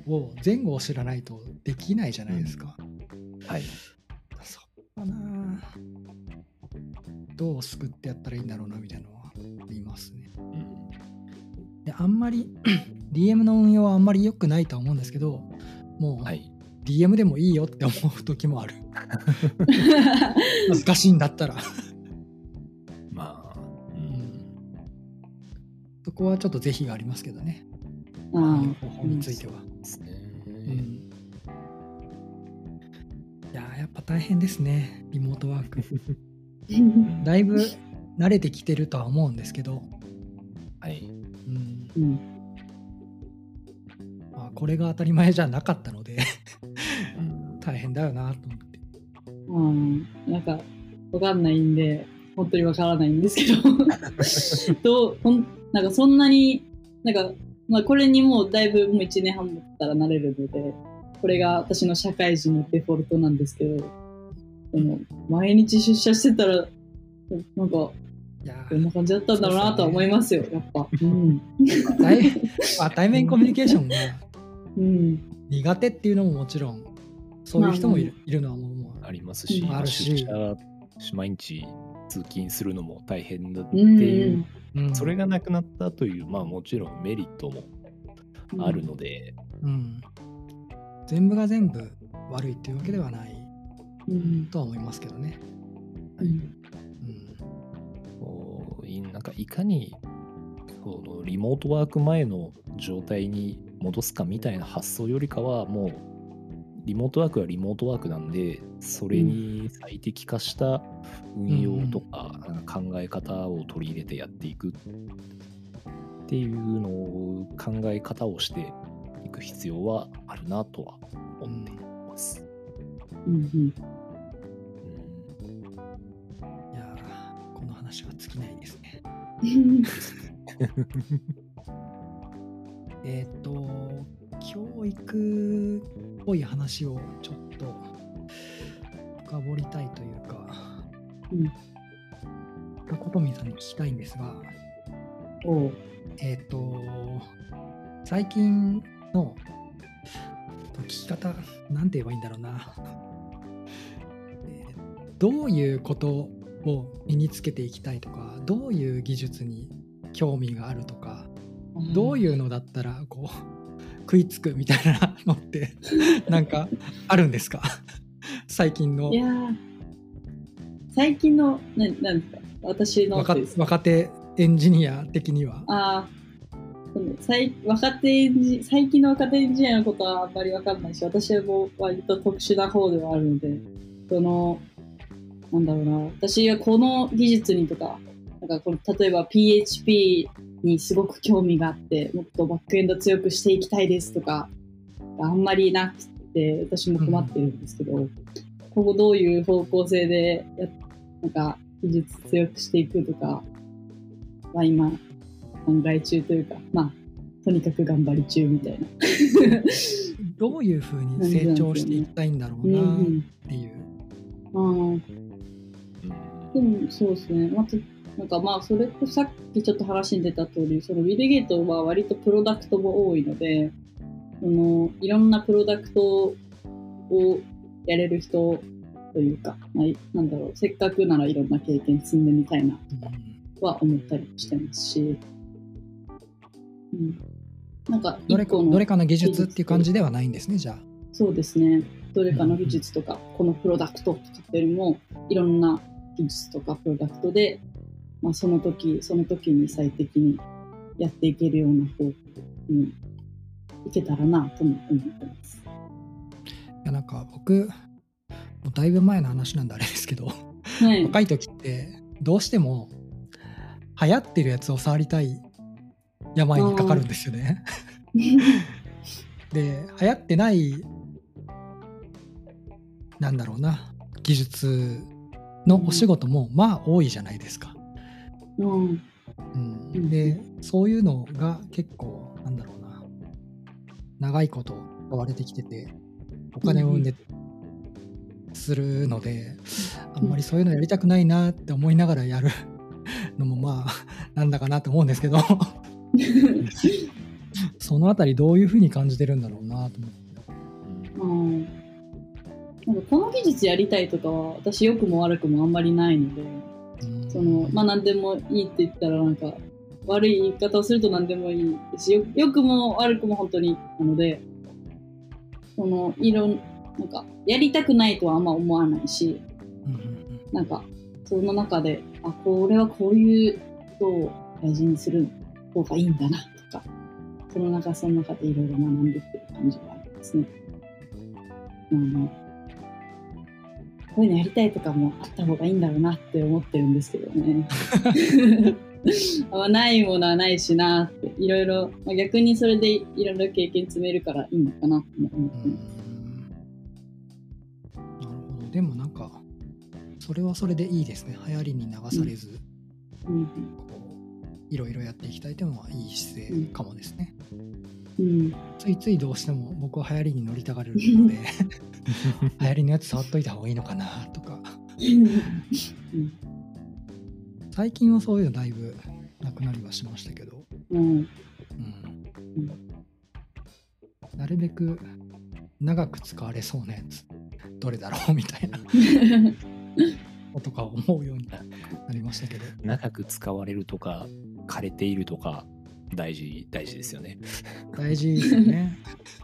を前後を知らないとできないじゃないですか、はい。そこかな。どう救ってやったらいいんだろうなみたいなのはありますね。うん。であんまり DM の運用はあんまり良くないとは思うんですけどもうはい。DM でもいいよって思う時もある。難しいんだったら、そこはちょっと是非がありますけどね。あ運用方法については、ですね。うん、いやーやっぱ大変ですね。リモートワーク。あ だいぶ慣れてきてるとは思うんですけど、はい。うん。うん。まあ、これが当たり前じゃなかったので。うん。大変だよなと思って。うん。なんかわかんないんで本当にわからないんですけど。どうほんなんかそんなになんか、まあ、これにもうだいぶもう1年半もったら慣れるのでこれが私の社会人のデフォルトなんですけどでも毎日出社してたらなんかいやこんな感じだったんだろうなとは思いますよやっぱ。うん。対 まあ対面コミュニケーションがうん。苦手っていうのももちろんそういう人もいる,、いるのはもうありますし、うんあるし毎日通勤するのも大変だってう。んいう、うん。それがなくなったという、まあもちろんメリットもあるので、うん、全部が全部悪いっていうわけではない。うん。とは思いますけどね、うん。うん。こういなんかいかにこのリモートワーク前の状態に戻すかみたいな発想よりかはもうリモートワークはリモートワークなんでそれに最適化した運用とか考え方を取り入れてやっていく。っていうのを考え方をしていく必要はあるなとは思っています。うんうん。うん。いやーこの話は尽きないですね。えっ、と教育っぽい話をちょっと深掘りたいというか、うん。ことみさんに聞きたいんですがえっ、と最近の聞き方なんて言えばいいんだろうな、えーどういうことを身につけていきたいとかどういう技術に興味があるとかどういうのだったらこう食いつくみたいなのって なんかあるんですか？最近の。いやー。最近のななんですか？私の若手エンジニア的には。あ最若手エンジ最近の若手エンジニアのことはあんまり分かんないし私はもう割と特殊な方ではあるのでそのなんだろうな。私はこの技術にとかなんかこの例えば PHP にすごく興味があってもっとバックエンド強くしていきたいですとかあんまりなくて私も困ってるんですけど、今後どういう方向性でやなんか技術強くしていくとかは今考え中というかまあとにかく頑張り中みたいな。どういうふうに成長していきたいんだろうなっうんていう。うん、ああでもそうですね。またなんかまあそれとさっきちょっと話に出た通り、そのウィルゲートは割とプロダクトも多いので、そのいろんなプロダクトをやれる人というか、まあ、なんだろう、せっかくならいろんな経験積んでみたいなうんとは思ったりしてますし、うん、なんかどれかどれかの技術っていう感じではないんですねじゃあ。そうですね。どれかの技術とか、このプロダクトとかっていうよりも、いろんな技術とかプロダクトで、まあ、その時、その時に最適にやっていけるような方向にいけたらなとも思ってます。いやなんか僕もうだいぶ前の話なんであれですけどはい。若い時ってどうしても流行ってるやつを触りたい病にかかるんですよね。で流行ってないなんだろうな技術のお仕事もまあ多いじゃないですか。うん。うん。うんでそういうのが結構なんだろうな。長いこと使われてきててお金を生んでするのであんまりそういうのやりたくないなって思いながらやる のもまあなんだかなと思うんですけど。そのあたりどういうふうに感じてるんだろうなと思って。うん。なんかこの技術やりたいとかは私良くも悪くもあんまりないので、うんそのまあ何でもいいって言ったらなんか悪い言い方をすると何でもいいですしよ良くも悪くも本当になのでそのいろんなんかやりたくないとはあんま思わないしうんうんなんかその中であこれはこういうことを大事にする方がいいんだなとかその中その中でいろいろ学んでってる感じがありますね。うんこういうのやりたいとかもあった方がいいんだろうなって思ってるんですけどね。ないものはないしなっていろいろ、まあ、逆にそれでいろいろ経験積めるからいいのかなって思って。なるほど。でもなんかそれはそれでいいですね。流行りに流されず、うん。こういろいろやっていきたいというのはいい姿勢かもですね、うんついついどうしても僕は流行りに乗りたがるので 流行りのやつ触っといた方がいいのかなとか。うん。最近はそういうのだいぶなくなりはしましたけど、うん。うん。なるべく長く使われそうなやつどれだろうみたいな。ことか思うようになりましたけど。長く使われるとか枯れているとか大事大事ですよね。大事ですよね。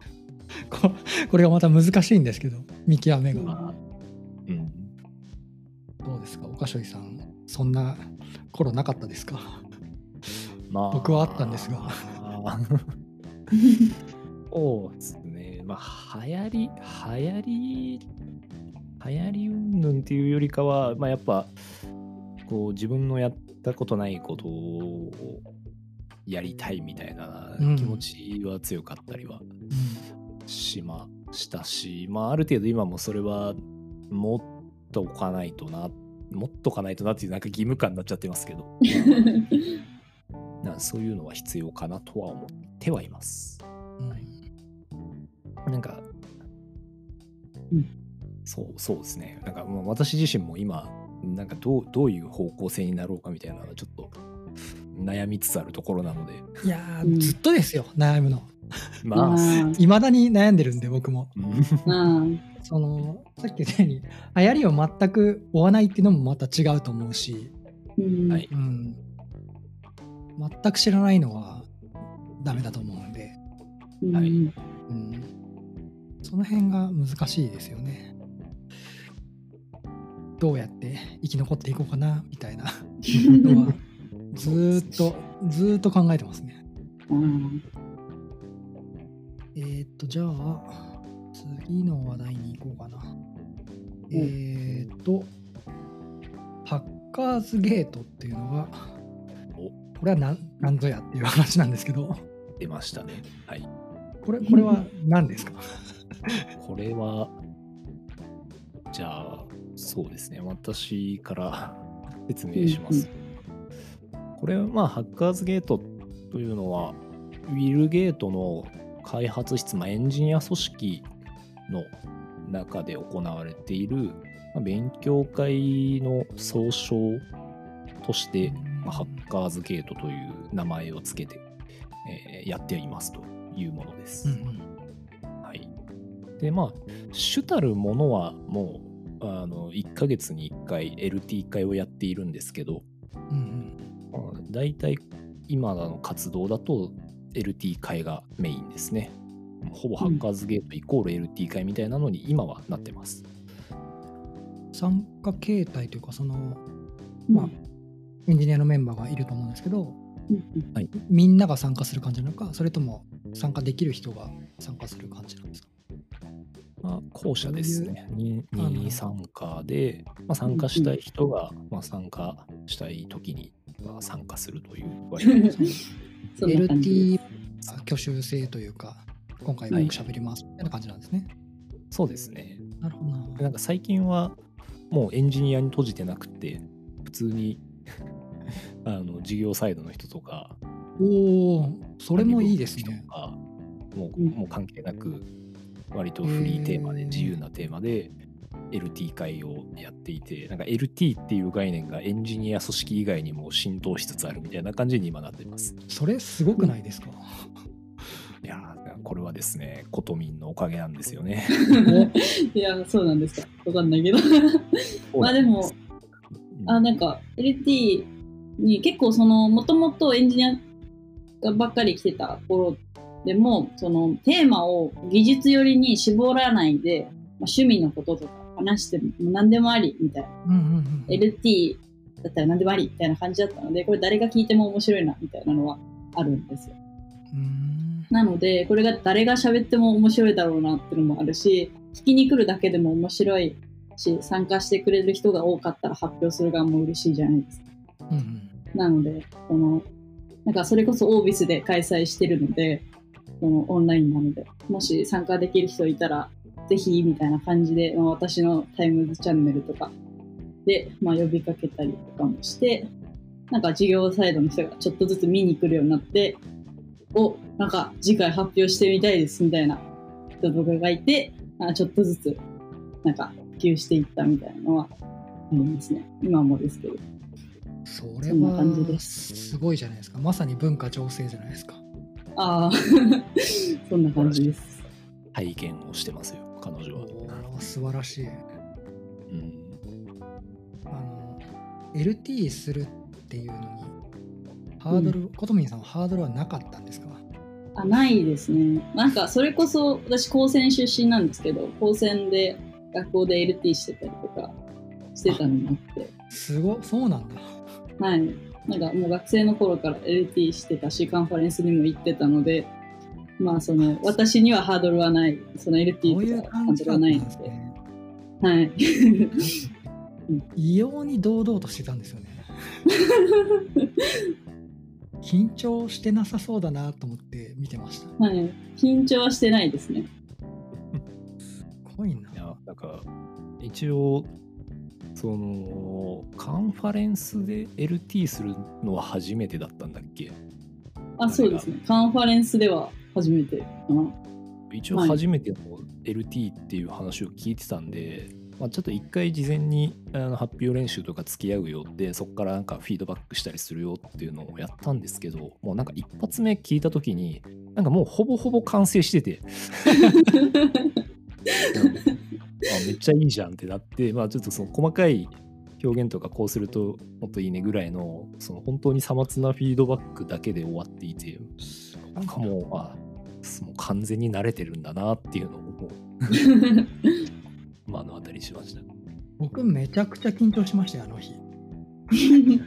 ここれがまた難しいんですけど見極めが。まあうん、どうですか岡翔さん。そんな頃なかったですか？まあ。僕はあったんですが。そうですね。まあ、流行り、流行り、流行り云々っていうよりかは、まあ、やっぱ、こう、自分のやったことないことをやりたいみたいなうん。気持ちは強かったりはうん。しましたし、まあ、ある程度今もそれは持っとかないとな、持っとかないとなっていうなんか義務感になっちゃってますけど、なそういうのは必要かなとは思ってはいます。うん。なんか、うん。そうそうですね。なんかもう私自身も今、なんかどうどういう方向性になろうかみたいなのはちょっと悩みつつあるところなので、いやー、うん。ずっとですよ悩むの。まあ、いまだに悩んでるんで僕も。そのさっき言ったようにあやりを全く追わないっていうのもまた違うと思うし、うん。はい。うん、全く知らないのはダメだと思うんで、うん。はい。うん、その辺が難しいですよね。どうやって生き残っていこうかなみたいなのはずーっとずーっと考えてますねうんえーっと、じゃあ、次の話題に行こうかな。えーっと、ハッカーズゲートっていうのが、おこれは何何ぞやっていう話なんですけど、出ましたね。はい。これこれは何ですか？これは、じゃあ、そうですね。私から説明します。これは、まあ、ハッカーズゲートというのは、ウィルゲートの開発室、まあ、エンジニア組織の中で行われている、まあ、勉強会の総称として、まあ、ハッカーズゲートという名前をつけて、えーやっていますというものです。うんうんはい。で、まあ、主たるものはもう、あの、1ヶ月に1回 LT 会をやっているんですけど、大体今の活動だと LT 会がメインですね。ほぼハッカーズゲートイコール LT 会みたいなのに今はなってます。うん参加形態というか、その、まあ、エンジニアのメンバーがいると思うんですけど、うんみんなが参加する感じなのか、それとも参加できる人が参加する感じなんですか？まあ、後者ですね。に参加で、まあ、参加したい人が、まあ、参加したい時に、まあ、参加するという割 LT 挙手制というか、今回はい僕喋りますみたいな感じなんですね。そうですね。なるほどな。なんか最近はもうエンジニアに閉じてなくて普通に あの事業サイドの人とかおお、それもいいですね人と。かもううんもう関係なく割とフリーテーマで自由なテーマで LT 会をやっていてなんか LT っていう概念がエンジニア組織以外にも浸透しつつあるみたいな感じに今なってます。それすごくないですか、いやーこれはですねコトミンのおかげなんですよね。いや、そうなんですか。わかんないけど。まあでも、うんあ、なんか、LT に結構その、もともとエンジニアばっかり来てた頃でも、その、テーマを技術寄りに絞らないで、まあ、趣味のこととか話しても何でもありみたいな。うんうんうん。LT だったら何でもありみたいな感じだったので、これ誰が聞いても面白いなみたいなのはあるんですよ。なので、これが誰が喋っても面白いだろうなっていうのもあるし、聞きに来るだけでも面白いし、参加してくれる人が多かったら発表する側も嬉しいじゃないですか。うんうんなので、この、なんかそれこそオービスで開催してるので、このオンラインなので、もし参加できる人いたら、ぜひみたいな感じで、まあ、私のタイムズチャンネルとかで、まあ、呼びかけたりとかもして、なんか事業サイドの人がちょっとずつ見に来るようになって、お、なんか次回発表してみたいですみたいな人とかがいて、あちょっとずつなんか普及していったみたいなのはありますね。今もですけど。それそんな感じはですすごいじゃないですか。まさに文化醸成じゃないですか。ああ、そんな感じです。体験をしてますよ彼女は。素晴らしい。うんあの LT するっていうのにハードル、コトミンさんはハードルはなかったんですか？あ、ないですね。なんか、それこそ、私、高専出身なんですけど、高専で学校で LT してたりとかしてたのもあって、すごそうなんだ。はい。なんか、もう学生の頃から LT してたし、カンファレンスにも行ってたので、まあ、その、私にはハードルはない、その LT うとかハードルはなんいので。はい。異様に堂々としてたんですよね。緊張してなさそうだなと思って見てました。はい。緊張はしてないですね。すごいな。いや、なんか、一応、その、カンファレンスで LT するのは初めてだったんだっけ？あ、そうですね。カンファレンスでは初めてかな。一応はい初めての LT っていう話を聞いてたんで、まあ、ちょっと一回事前にあの発表練習とか付き合うよってそこからなんかフィードバックしたりするよっていうのをやったんですけどもうなんか一発目聞いた時になんかもうほぼほぼ完成してて。あめっちゃいいじゃんってなって、まあ、ちょっとその細かい表現とかこうするともっといいねぐらいのその本当にさまつなフィードバックだけで終わっていてなんかもう,、まあ、もう完全に慣れてるんだなっていうのをもう 目の当たりにしました。僕めちゃくちゃ緊張しましたよあの日 め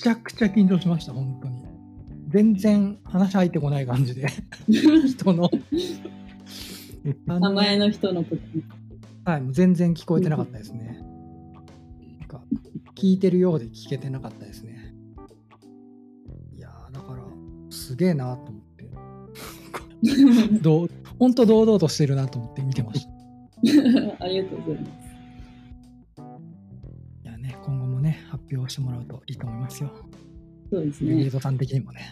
ちゃくちゃ緊張しました本当に全然話入ってこない感じで人の名前の人の時。はい、もう全然聞こえてなかったですね。なんか聞いてるようで聞けてなかったですね。すげえなと思って。どう本当堂々としてるなと思って見てました。ありがとうございます。いやね、今後もね、発表してもらうといいと思いますよ。そうですゲーね。トさん的にもね、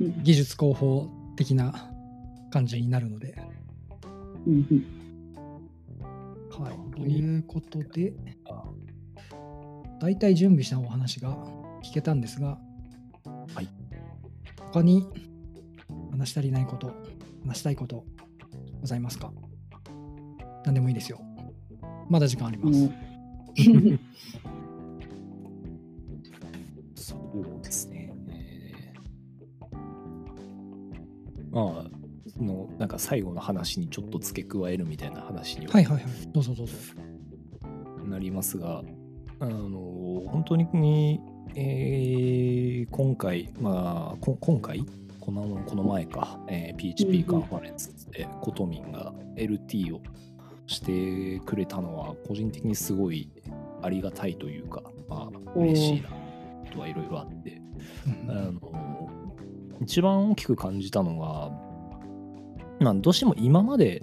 うん技術広報的な感じになるので。うんうんはい、ということであ、大体準備したお話が聞けたんですが、はい、他に話し足りないこと、話したいことございますか？何でもいいですよ。まだ時間あります。そうですね。まあ、そのなんか最後の話にちょっと付け加えるみたいな話にははいはいはい。どうぞどうぞ。なりますが、あの本当に、えー今回、まあ、こ今回？このこの前か、えー PHP カンファレンスでコトミンが LT をしてくれたのは個人的にすごいありがたいというか、まあ、嬉しいなとはいろいろあって、うんあの一番大きく感じたのが、まあ、どうしても今まで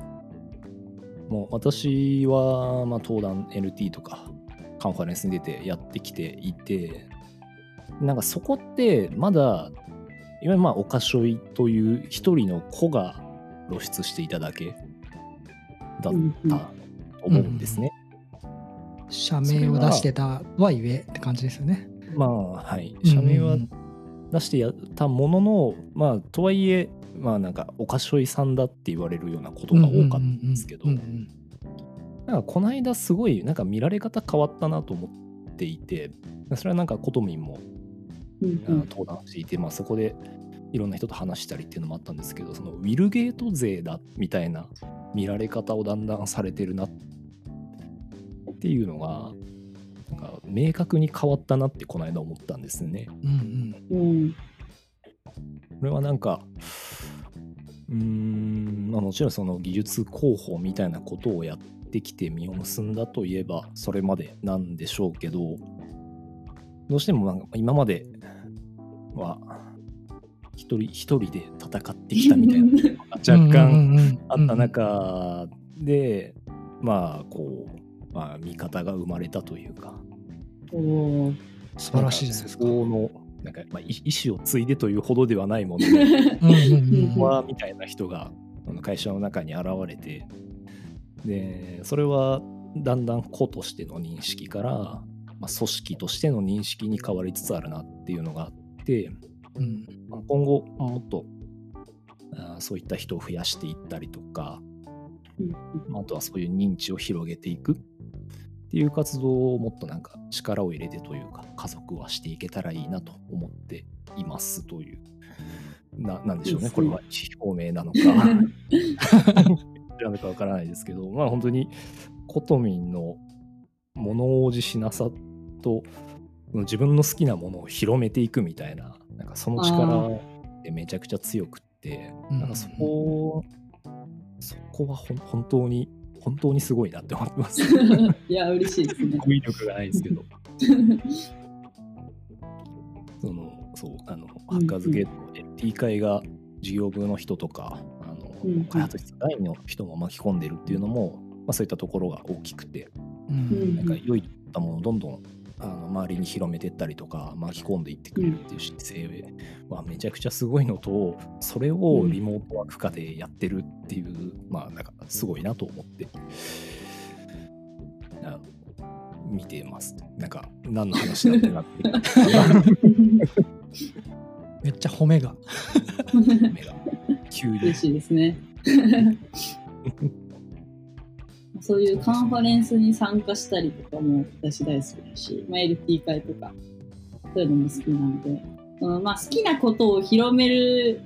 もう私は、まあ、登壇 NT とかカンファレンスに出てやってきていてなんかそこってまだいわゆるまあおかしょいという一人の子が露出していただけだったと思うんですね。社名を出してたはいえって感じですよね。まあはい社名はうん出してやったものの、まあとはいえまあなんかおかしょいさんだって言われるようなことが多かったんですけど、うんうんなんかこの間すごいなんか見られ方変わったなと思っていてそれはなんかコトミンもうんあの登壇していて、まあ、そこでいろんな人と話したりっていうのもあったんですけどそのウィルゲート勢だみたいな見られ方をだんだんされてるなっていうのがなんか明確に変わったなってこの間思ったんですね。うんうん。うん。これはなんかうーん、まあ、もちろんその技術広報みたいなことをやってきて実を結んだといえばそれまでなんでしょうけどどうしてもなんか今までは一人一人で戦ってきたみたいな。の が若うん干あった中でまあこう、まあ、味方が生まれたというか。素晴らしいじゃないですか。なんそこのなんか、まあ、意意思を継いでというほどではないものの うんうんうんはみたいな人が会社の中に現れてでそれはだんだん個としての認識から、まあ、組織としての認識に変わりつつあるなっていうのがあって、うん。まあ今後もっとそういった人を増やしていったりとか、ああとはそういう認知を広げていくっていう活動をもっとなんか力を入れてというか加速はしていけたらいいなと思っていますというななんでしょうねこれは表明なのか なのかわからないですけどまあ本当にコトミンの物おじしなさと自分の好きなものを広めていくみたいななんかその力ってめちゃくちゃ強くってうんなんかそこそこは本当に本当にすごいなって思ってます。いや、嬉しいですね。語彙力がないですけど。そのそうあのハッカーズゲートの LT 会が事業部の人とかあの、うんうん開発室外の人も巻き込んでるっていうのも、まあ、そういったところが大きくてうんうんなんか良いったものをどんどんあの周りに広めてったりとか巻き込んでいってくれるっていう姿勢はめちゃくちゃすごいのとそれをリモートワーク化でやってるっていう、まあなんかすごいなと思ってあの見てます。なんか何の話だってなって。めっちゃ褒めが。目が。急に。嬉しいですね。そういうカンファレンスに参加したりとかも私大好きだし、まあ、LT 会とか、そういうのも好きなので、そのまあ、好きなことを広める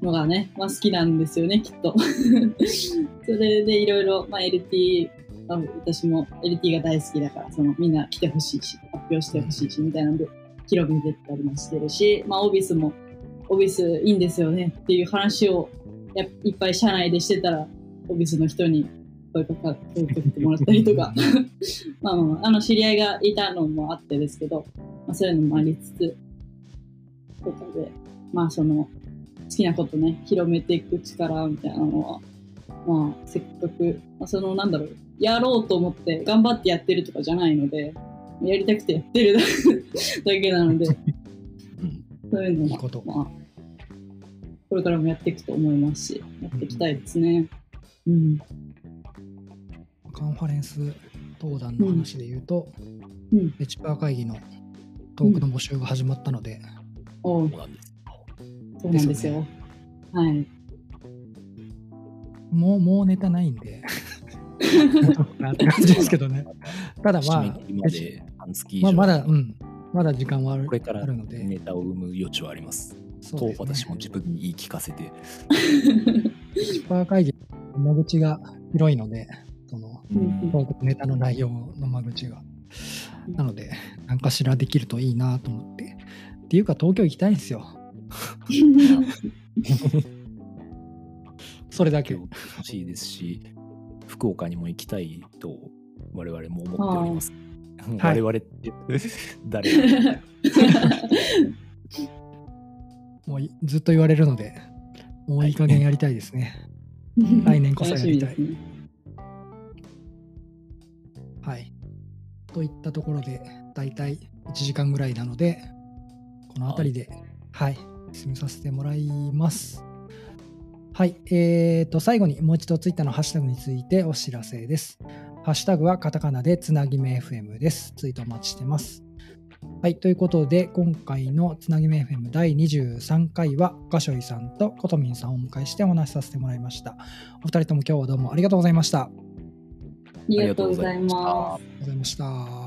のがね、まあ、好きなんですよね、きっと。それでいろいろ、まあ、LT、私も LT が大好きだから、そのみんな来てほしいし、発表してほしいし、みたいなので、広めてったりもしてるし、まあ、オビスも、オビスいいんですよねっていう話をやいっぱい社内でしてたら、オビスの人に声かか声かけてもらったりとかまあ まあまあ、あの知り合いがいたのもあってですけど、まあ、そういうのもありつつ、とかで、まあその、好きなことね、広めていく力みたいなのは、まあせっかく、まあ、そのなんだろう、やろうと思って頑張ってやってるとかじゃないので、やりたくてやってるだけなので、うんそういうのはいいこと、まあ、これからもやっていくと思いますし、やっていきたいですね。うん。カンファレンス登壇の話で言うと、うん。エチパー会議のトークの募集が始まったので、おうそうなんですそうなんですよ。はい。もうもうネタないんで、なんて感じですけどね。ただまあまあ、まだ、うん、まだ時間はあるこれからあるので、ネタを生む余地はあります。すね私も自分に言い聞かせて。エチパー会議の間口が広いので、ネタの内容の間口が。なので、何かしらできるといいなと思って。っていうか、東京行きたいんですよ。それだけ。欲しいですし、福岡にも行きたいと我々も思っております。はい我々って 誰？もういずっと言われるので、もういい加減やりたいですね。来年こそやりたい。といったところで、だいたい1時間ぐらいなので、この辺りで、はい、進めさせてもらいます。はい、えーと、最後にもう一度ツイッターのハッシュタグについてお知らせです。ハッシュタグはカタカナでつなぎめ FM です。ツイートお待ちしてます。はい、ということで、今回のつなぎめ FM 第23回は、ガショイさんとコトミンさんをお迎えしてお話しさせてもらいました。お二人とも今日はどうもありがとうございました。ありがとうございます。りがとうございました。